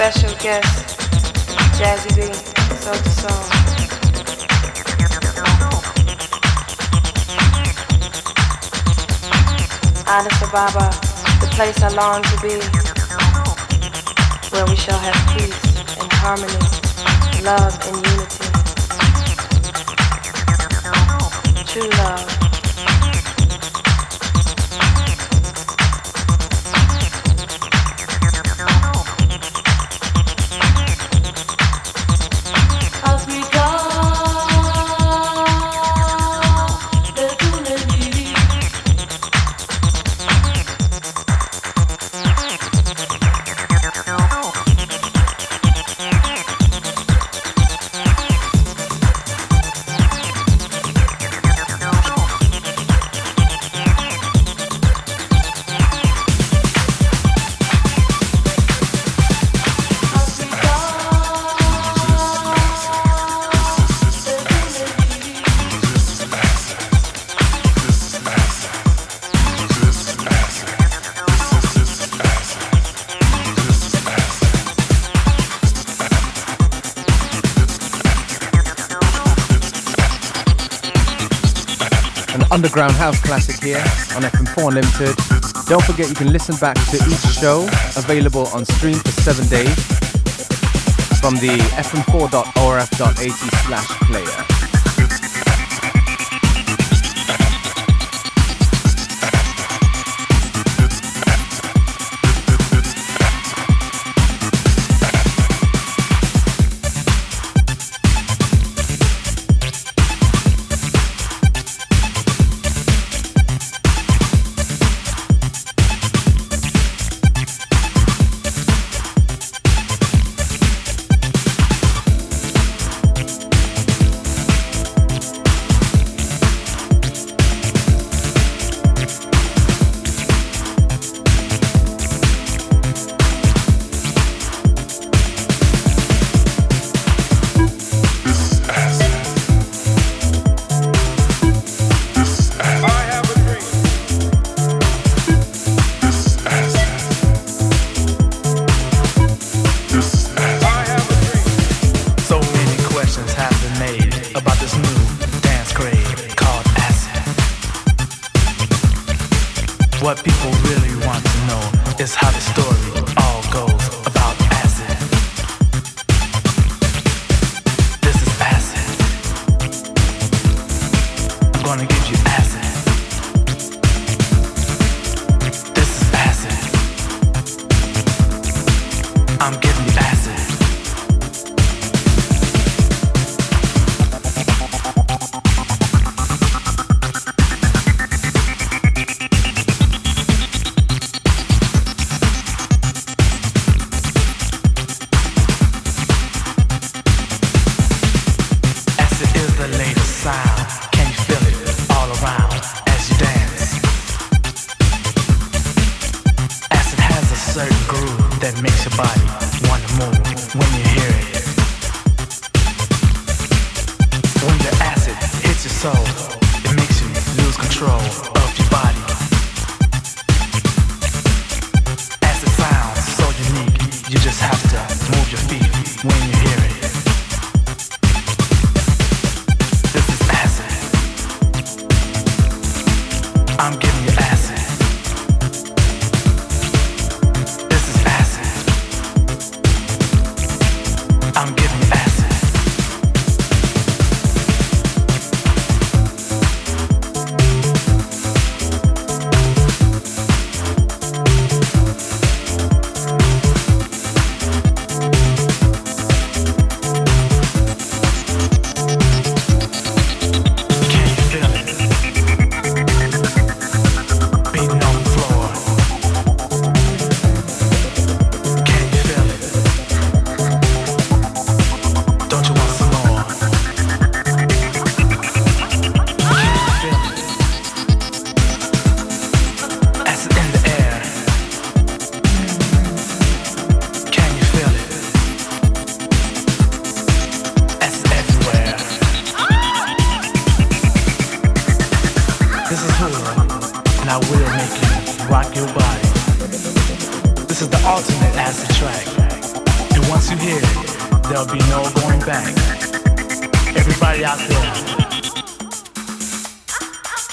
special guest, Jazzie B, So to song, Addis Ababa, the place I long to be, where we shall have peace and harmony, love and unity, true love. Underground house classic here on FM4 Unlimited. Don't forget you can listen back to each show available on stream for seven days from the fm4.orf.at slash player. certain groove that makes your body want to move when you hear it. When the acid hits your soul, it makes you lose control.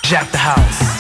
Jack the house.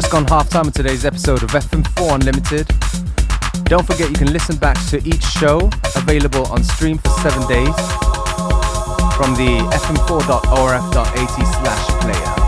Just gone half time in today's episode of FM4 Unlimited. Don't forget you can listen back to each show available on stream for seven days from the fm4.orf.at slash player.